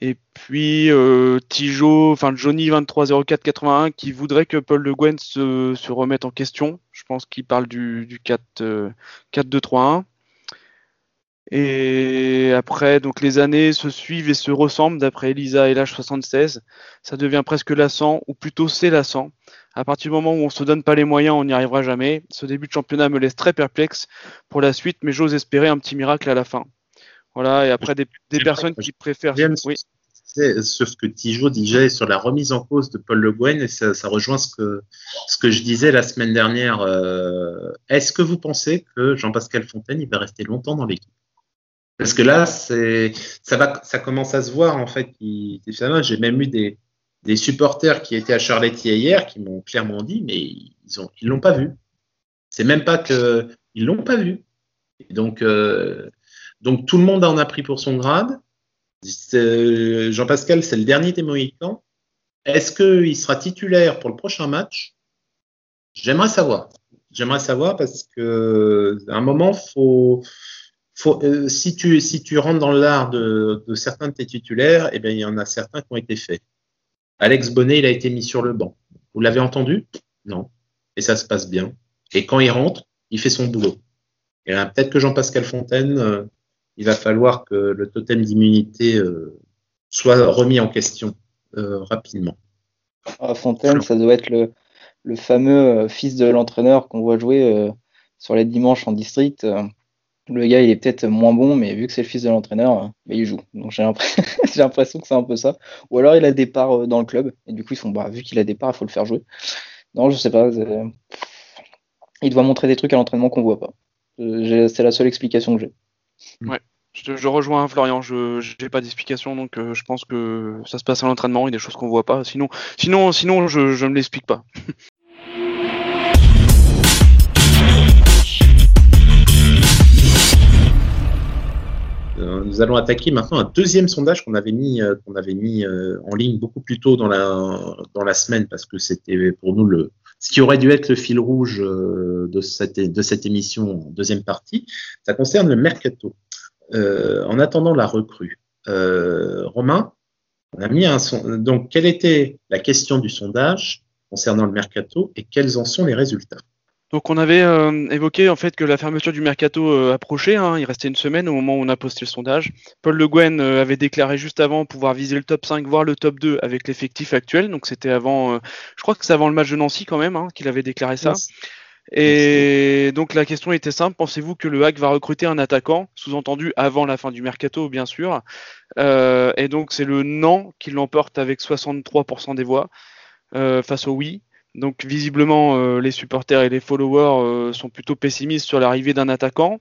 Et puis euh, Tijo, enfin Johnny 230481 qui voudrait que Paul Le Guen se, se remette en question. Je pense qu'il parle du, du 4, 4-2-3-1. Euh, et après, donc les années se suivent et se ressemblent d'après Elisa et LH76. Ça devient presque lassant, ou plutôt c'est lassant. À partir du moment où on se donne pas les moyens, on n'y arrivera jamais. Ce début de championnat me laisse très perplexe pour la suite, mais j'ose espérer un petit miracle à la fin. Voilà, et après des, personnes qui préfèrent. Oui. Sur ce que Tijo disait sur la remise en cause de Paul Le Guen, et ça, rejoint ce que, ce que je disais la semaine dernière. Euh, est-ce que vous pensez que Jean-Pascal Fontaine il va rester longtemps dans l'équipe? Parce que là, ça va, ça commence à se voir en fait. J'ai même eu des, des supporters qui étaient à Charletti hier qui m'ont clairement dit, mais ils ont, ils l'ont pas vu. C'est même pas que ils l'ont pas vu. donc, euh, donc tout le monde en a pris pour son grade. Jean-Pascal, c'est le dernier des Mohicans. Est-ce qu'il sera titulaire pour le prochain match? J'aimerais savoir. J'aimerais savoir parce que à un moment, faut, faut, euh, si, tu, si tu rentres dans l'art de, de, certains de tes titulaires, eh bien, il y en a certains qui ont été faits. Alex Bonnet, il a été mis sur le banc. Vous l'avez entendu? Non. Et ça se passe bien. Et quand il rentre, il fait son boulot. Et peut-être que Jean-Pascal Fontaine, euh, il va falloir que le totem d'immunité euh, soit remis en question euh, rapidement. Ah, Fontaine, ça doit être le, le fameux fils de l'entraîneur qu'on voit jouer sur les dimanches en district le gars il est peut-être moins bon, mais vu que c'est le fils de l'entraîneur, bah, il joue. Donc [LAUGHS] j'ai l'impression que c'est un peu ça. Ou alors il a des parts euh, dans le club, et du coup ils font, bah, vu qu'il a des parts, il faut le faire jouer. Non, je sais pas. Il doit montrer des trucs à l'entraînement qu'on voit pas. Euh, c'est la seule explication que j'ai. Ouais. Je, rejoins Florian, je n'ai pas d'explication, donc euh, je pense que ça se passe à l'entraînement, il y a des choses qu'on voit pas. Sinon, sinon, sinon je ne l'explique pas. [LAUGHS] nous allons attaquer maintenant un deuxième sondage qu'on avait mis, avait mis en ligne beaucoup plus tôt dans la, semaine parce que c'était pour nous le, ce qui aurait dû être le fil rouge de cette, de cette émission en deuxième partie. Ça concerne le mercato. en attendant la recrue, Romain, on a mis un son... donc quelle était la question du sondage concernant le mercato et quels en sont les résultats? Donc on avait euh, évoqué en fait que la fermeture du mercato euh, approchait, hein. il restait une semaine au moment où on a posté le sondage. Paul Le Guen euh, avait déclaré juste avant pouvoir viser le top 5, voire le top 2 avec l'effectif actuel. Donc c'était avant, je crois que c'est avant le match de Nancy quand même hein, qu'il avait déclaré ça. Et donc la question était simple, pensez-vous que le Hack va recruter un attaquant, sous-entendu avant la fin du mercato bien sûr? et donc c'est le non qui l'emporte avec 63% des voix face au oui. Donc visiblement, euh, les supporters et les followers euh, sont plutôt pessimistes sur l'arrivée d'un attaquant.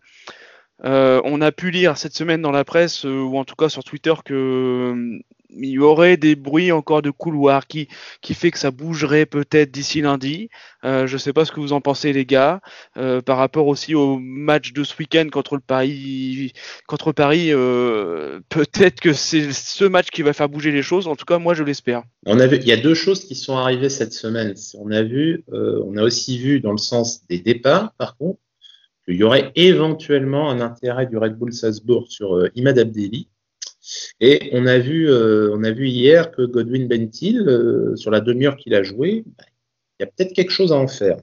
Euh, on a pu lire cette semaine dans la presse, ou en tout cas sur Twitter, que il y aurait des bruits encore de couloir qui, fait que ça bougerait peut-être d'ici lundi. Euh, je ne sais pas ce que vous en pensez les gars. Euh, par rapport aussi au match de ce week-end contre Paris, euh, peut-être que c'est ce match qui va faire bouger les choses. En tout cas, moi je l'espère. Il y a deux choses qui sont arrivées cette semaine. On a vu, on a aussi vu dans le sens des départs, par contre, qu'il y aurait éventuellement un intérêt du Red Bull Salzbourg sur Imad Abdelli et on a vu, euh, on a vu hier que Godwin Bentil, euh, sur la demi-heure qu'il a joué, il y a peut-être quelque chose à en faire.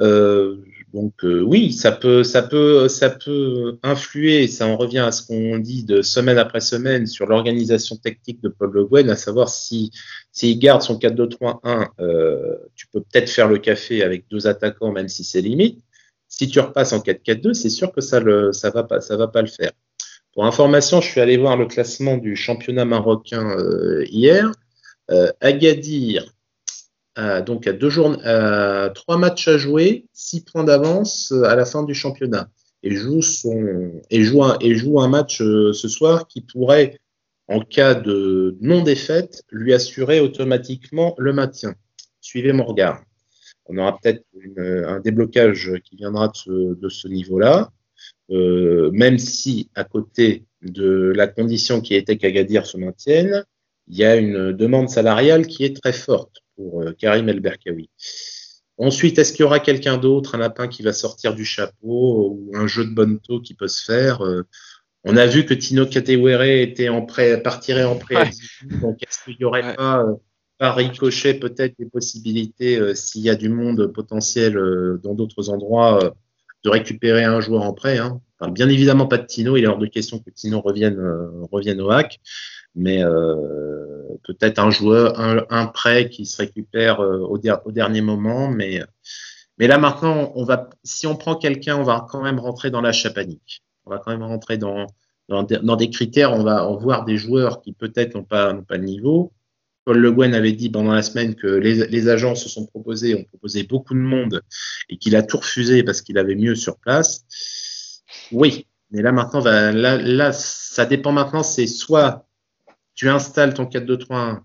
Euh, donc oui, ça peut, ça peut, ça peut influer. Ça en revient à ce qu'on dit de semaine après semaine sur l'organisation technique de Paul Le Guen, à savoir si s'il garde son 4-2-3-1, tu peux peut-être faire le café avec deux attaquants, même si c'est limite. Si tu repasses en 4-4-2, c'est sûr que ça ça va pas, le faire. Pour information, je suis allé voir le classement du championnat marocain euh, hier. Euh, Agadir, donc deux jours, trois matchs à jouer, six points d'avance euh, à la fin du championnat, et joue un match ce soir qui pourrait, en cas de non défaite, lui assurer automatiquement le maintien. Suivez mon regard. On aura peut-être un déblocage qui viendra de ce, de ce niveau-là. Euh, même si à côté de la condition qui était qu'Agadir se maintienne, il y a une demande salariale qui est très forte pour euh, Karim El Berkawi. Ensuite, est-ce qu'il y aura quelqu'un d'autre, un lapin qui va sortir du chapeau ou un jeu de bonne taux qui peut se faire euh, On a vu que Tino Katewere était en prêt, partirait en prêt. Donc, est-ce qu'il n'y aurait pas, par ricochet, peut-être des possibilités, s'il y a du monde potentiel dans d'autres endroits, de récupérer un joueur en prêt. Hein. bien évidemment pas de Tino, il est hors de question que Tino revienne, euh, revienne au hack, mais euh, peut-être un joueur, un, prêt qui se récupère euh, au, dernier moment. Mais, là maintenant, on va, si on prend quelqu'un, on va quand même rentrer dans l'achat panique. On va quand même rentrer dans, des critères, on va voir des joueurs qui peut-être n'ont pas, pas le niveau. Paul Le Guen avait dit pendant la semaine que les, agents se sont proposés, ont proposé beaucoup de monde et qu'il a tout refusé parce qu'il avait mieux sur place. Oui, mais là maintenant, là, ça dépend maintenant. C'est soit tu installes ton 4-2-3-1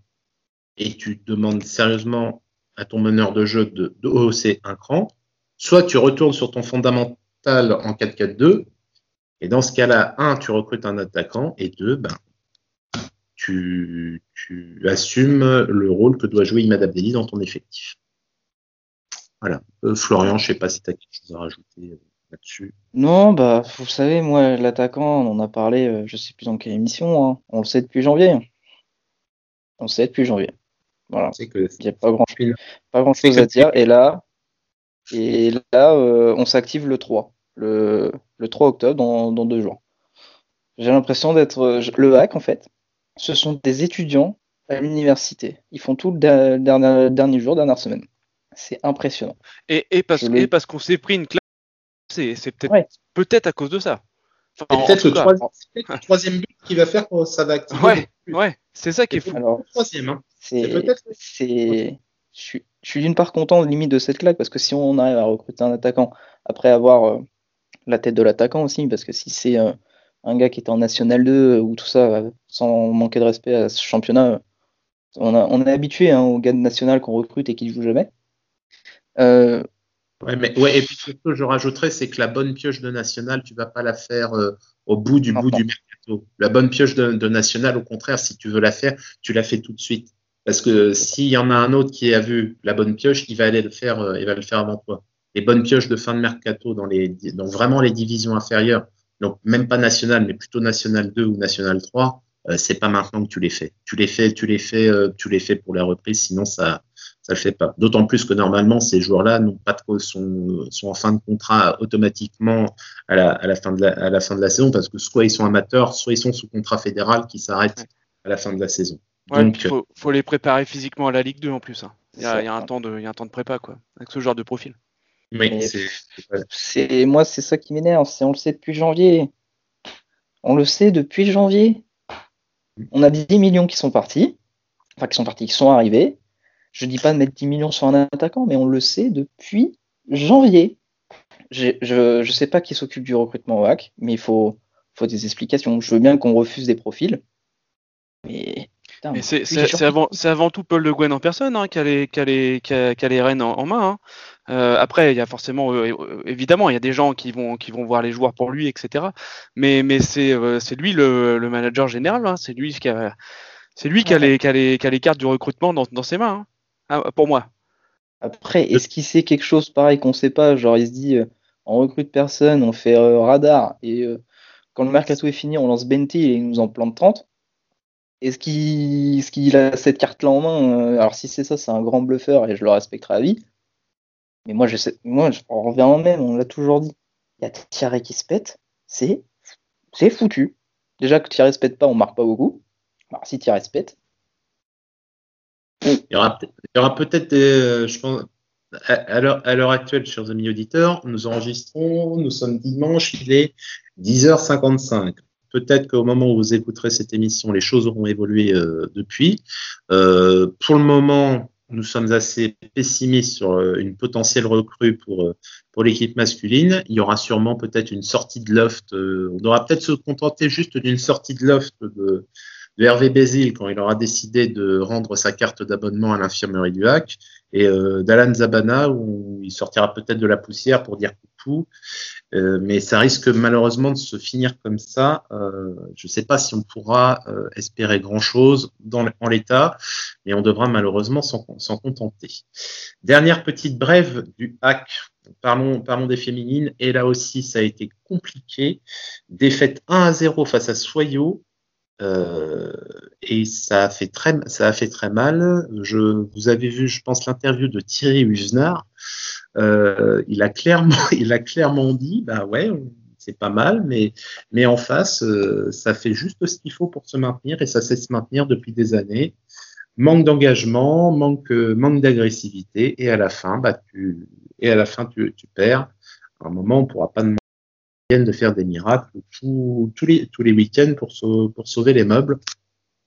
et tu demandes sérieusement à ton meneur de jeu de, de hausser un cran, soit tu retournes sur ton fondamental en 4-4-2 et dans ce cas-là, un, tu recrutes un attaquant et deux, ben, tu, assumes le rôle que doit jouer Imad Abdelli dans ton effectif. Voilà. Euh, Florian, je ne sais pas si tu as quelque chose à rajouter euh, là-dessus. Non, bah, vous savez, moi, l'attaquant, on en a parlé, euh, je ne sais plus dans quelle émission, hein. on le sait depuis janvier. On le sait depuis janvier. Voilà. Il n'y a pas grand, pas grand à dire. Et là, et là on s'active le 3, le, 3 octobre, dans, dans deux jours. J'ai l'impression d'être le hack, en fait ce sont des étudiants à l'université. Ils font tout le dernier, jour, dernière semaine. C'est impressionnant. Et, parce, parce qu'on s'est pris une classe, c'est peut-être peut-être à cause de ça. peut-être le, troisième but qui va faire que ça va activer. Ouais, ouais c'est ça qui est fou. Alors, troisième. Hein. C'est je suis, d'une part content limite de cette claque parce que si on arrive à recruter un attaquant après avoir euh, la tête de l'attaquant aussi, parce que si c'est euh, un gars qui était en National 2 ou tout ça, sans manquer de respect à ce championnat, on, est habitué hein, aux gars de National qu'on recrute et qui ne jouent jamais. Euh, Ouais, mais, ouais, et puis surtout, je rajouterais, c'est que la bonne pioche de National, tu vas pas la faire euh, au bout du bout du mercato. La bonne pioche de, de, National, au contraire, si tu veux la faire, tu la fais tout de suite. Parce que s'il y en a un autre qui a vu la bonne pioche, il va aller le faire, euh, il va le faire avant toi. Les bonnes pioches de fin de mercato dans les, dans vraiment les divisions inférieures, donc même pas National, mais plutôt National 2 ou National 3, euh, c'est pas maintenant que tu les fais. Tu les fais, tu les fais, euh, tu les fais pour la reprise, sinon ça, ça le fait pas. D'autant plus que normalement, ces joueurs-là n'ont pas de, sont, sont en fin de contrat automatiquement à la, à la, fin de la, à la fin de la saison parce que soit ils sont amateurs, soit ils sont sous contrat fédéral qui s'arrête à la fin de la saison. Donc, il faut, faut, les préparer physiquement à la Ligue 2 en plus. Hein. Y il, y a un temps de, il y a un temps de prépa quoi, avec ce genre de profil. Oui, c'est moi, c'est ça qui m'énerve. On le sait depuis janvier. On le sait depuis janvier. On a 10 millions qui sont partis. Enfin, qui sont partis, qui sont arrivés. Je dis pas de mettre 10 millions sur un attaquant, mais on le sait depuis janvier. Je ne sais pas qui s'occupe du recrutement au HAC, mais il faut, faut des explications. Je veux bien qu'on refuse des profils, mais mais c'est avant, avant, tout Paul Le Guen en personne hein, qui, a les, qui, a les, qui, a, qui a les rênes en, en main. Hein. Euh, après, il y a forcément, euh, euh, évidemment, il y a des gens qui vont, qui vont voir les joueurs pour lui, etc. Mais, mais c'est euh, lui le, le, manager général. Hein. C'est lui qui a, c'est lui qui a, les, qui, a les, qui a les cartes du recrutement dans, dans ses mains, ah, pour moi. Après, est-ce qu'il sait quelque chose pareil qu'on sait pas? Genre, il se dit, on recrute personne, on fait radar, et quand le mercato est fini, on lance Benty et il nous en plante 30 est-ce qu'il a cette carte-là en main euh, Alors si c'est ça, c'est un grand bluffeur et je le respecterai à vie. Mais moi, je sais, moi, on revient en même, on l'a toujours dit. Il y a Thierry qui se pète, c'est c'est foutu. Déjà que Thierry se pète pas, on marque pas beaucoup. Alors si Thierry se pète. Il y aura, peut-être à l'heure actuelle, chers amis auditeurs, nous enregistrons, nous sommes dimanche, il est 10h55. Peut-être qu'au moment où vous écouterez cette émission, les choses auront évolué euh, depuis. Euh, pour le moment, nous sommes assez pessimistes sur euh, une potentielle recrue pour, l'équipe masculine. Il y aura sûrement peut-être une sortie de loft. on devra peut-être se contenter juste d'une sortie de loft de, de Hervé Bézil quand il aura décidé de rendre sa carte d'abonnement à l'infirmerie du HAC et euh, d'Alan Zabana où il sortira peut-être de la poussière pour dire coucou. Euh, mais ça risque malheureusement de se finir comme ça. Euh, je ne sais pas si on pourra euh, espérer grand-chose en l'état, mais on devra malheureusement s'en contenter. Dernière petite brève du hack. Parlons, parlons des féminines. Et là aussi, ça a été compliqué. Défaite 1 à 0 face à Soyo. Euh, et ça a fait très, ça a fait très mal. Je, vous avez vu, je pense, l'interview de Thierry Husnard. Euh, il a clairement, [LAUGHS] il a clairement dit, bah ouais, c'est pas mal, mais, mais en face, euh, ça fait juste ce qu'il faut pour se maintenir et ça sait se maintenir depuis des années. Manque d'engagement, manque, manque d'agressivité et à la fin, bah tu, et à la fin tu, perds. À un moment, on pourra pas demander de faire des miracles tous, tous les, tous les week-ends pour, pour sauver les meubles.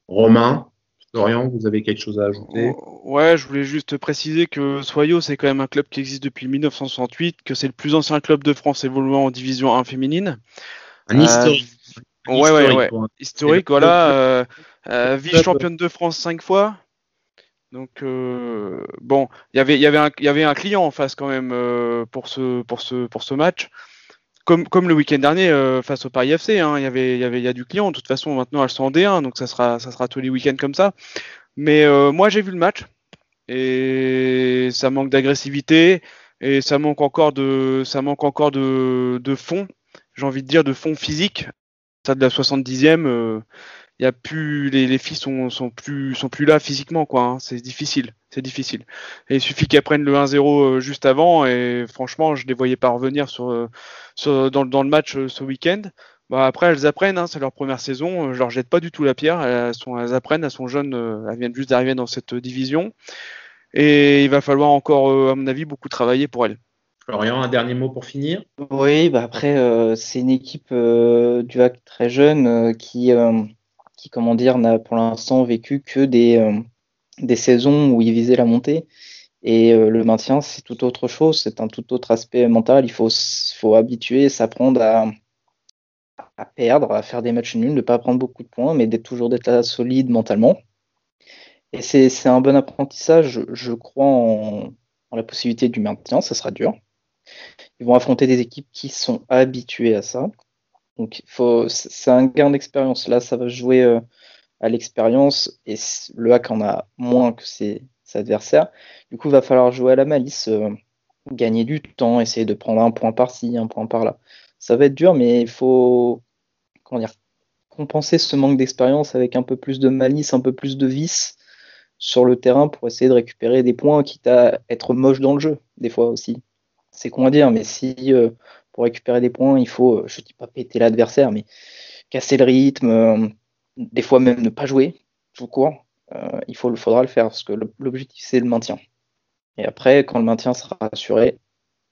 Romain, Dorian, vous avez quelque chose à ajouter? Ouais, je voulais juste préciser que Soyo, c'est quand même un club qui existe depuis 1968, que c'est le plus ancien club de France évoluant en division 1 féminine. Un historique. Euh, ouais, ouais, ouais. Historique, voilà. Euh, euh, Vice-championne de France cinq fois. Donc, euh, bon, y il y, avait un, y avait un client en face quand même pour, ce, pour, ce, pour ce match comme, le week-end dernier euh, face au Paris FC, hein, il y il y avait, il y a du client. De toute façon, maintenant elles sont en D1, donc ça sera, ça sera tous les week-ends comme ça. Mais euh, moi, j'ai vu le match et ça manque d'agressivité et ça manque encore de, ça manque encore de, de fond. J'ai envie de dire de fond physique. Ça de la 70e, euh, y a plus, les, les filles sont, sont plus, sont plus là physiquement, quoi. Hein. C'est difficile c'est difficile. Et il suffit qu'elles prennent le 1-0 euh, juste avant, et franchement, je ne les voyais pas revenir sur, euh, sur dans, dans, le match euh, ce week-end. Bah après, elles apprennent, hein, c'est leur première saison, je leur jette pas du tout la pierre, elles, sont, elles apprennent, elles sont jeunes, elles viennent juste d'arriver dans cette division, et il va falloir encore, à mon avis, beaucoup travailler pour elles. Florian, un dernier mot pour finir? Oui, bah après, euh, c'est une équipe euh, du HAC très jeune euh, qui, qui, comment dire, n'a pour l'instant vécu que des, des saisons où il visait la montée. Et euh, le maintien, c'est tout autre chose, c'est un tout autre aspect mental. Il faut, faut habituer, s'apprendre à, perdre, à faire des matchs nuls, ne pas prendre beaucoup de points, mais toujours d'être solide mentalement. Et c'est un bon apprentissage. Je crois en, la possibilité du maintien, ça sera dur. Ils vont affronter des équipes qui sont habituées à ça. Donc, c'est un gain d'expérience. Là, ça va jouer euh, à l'expérience et le hack en a moins que ses, adversaires. Du coup, va falloir jouer à la malice, euh, gagner du temps, essayer de prendre un point par-ci, un point par-là. Ça va être dur, mais il faut comment dire, compenser ce manque d'expérience avec un peu plus de malice, un peu plus de vice sur le terrain pour essayer de récupérer des points, quitte à être moche dans le jeu, des fois aussi. C'est con à dire, mais si euh, pour récupérer des points, il faut, euh, je dis pas péter l'adversaire, mais casser le rythme, des fois même ne pas jouer tout court. Euh, il faudra le faire parce que l'objectif c'est le maintien. Et après, quand le maintien sera assuré,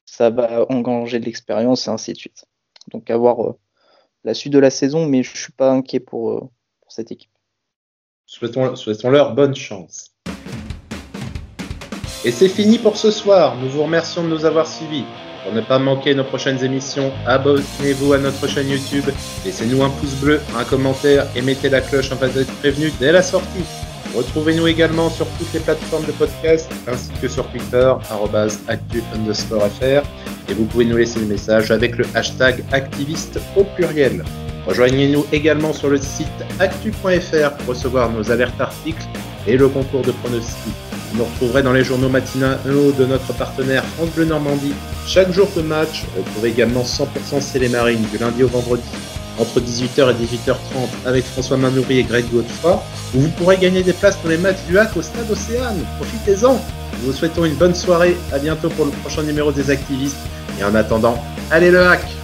ça va engager de l'expérience et ainsi de suite. Donc avoir la suite de la saison, mais je suis pas inquiet pour, cette équipe. Souhaitons-leur bonne chance. Et c'est fini pour ce soir. Nous vous remercions de nous avoir suivis. Pour ne pas manquer nos prochaines émissions, abonnez-vous à notre chaîne YouTube, laissez-nous un pouce bleu, un commentaire et mettez la cloche afin d'être prévenu dès la sortie. Retrouvez-nous également sur toutes les plateformes de podcast ainsi que sur Twitter, actu fr. Et vous pouvez nous laisser des messages avec le hashtag activiste au pluriel. Rejoignez-nous également sur le site actu.fr pour recevoir nos alertes articles et le concours de pronostics. Vous nous retrouverez dans les journaux matinaux de notre partenaire France Bleu Normandie chaque jour de match. Retrouvez également 100% C'est les Marines du lundi au vendredi entre 18h et 18h30 avec François Manoury et Greg Godefroy, où vous pourrez gagner des places pour les matchs du HAC au stade Océane. Profitez-en Nous vous souhaitons une bonne soirée, à bientôt pour le prochain numéro des activistes, et en attendant, allez le HAC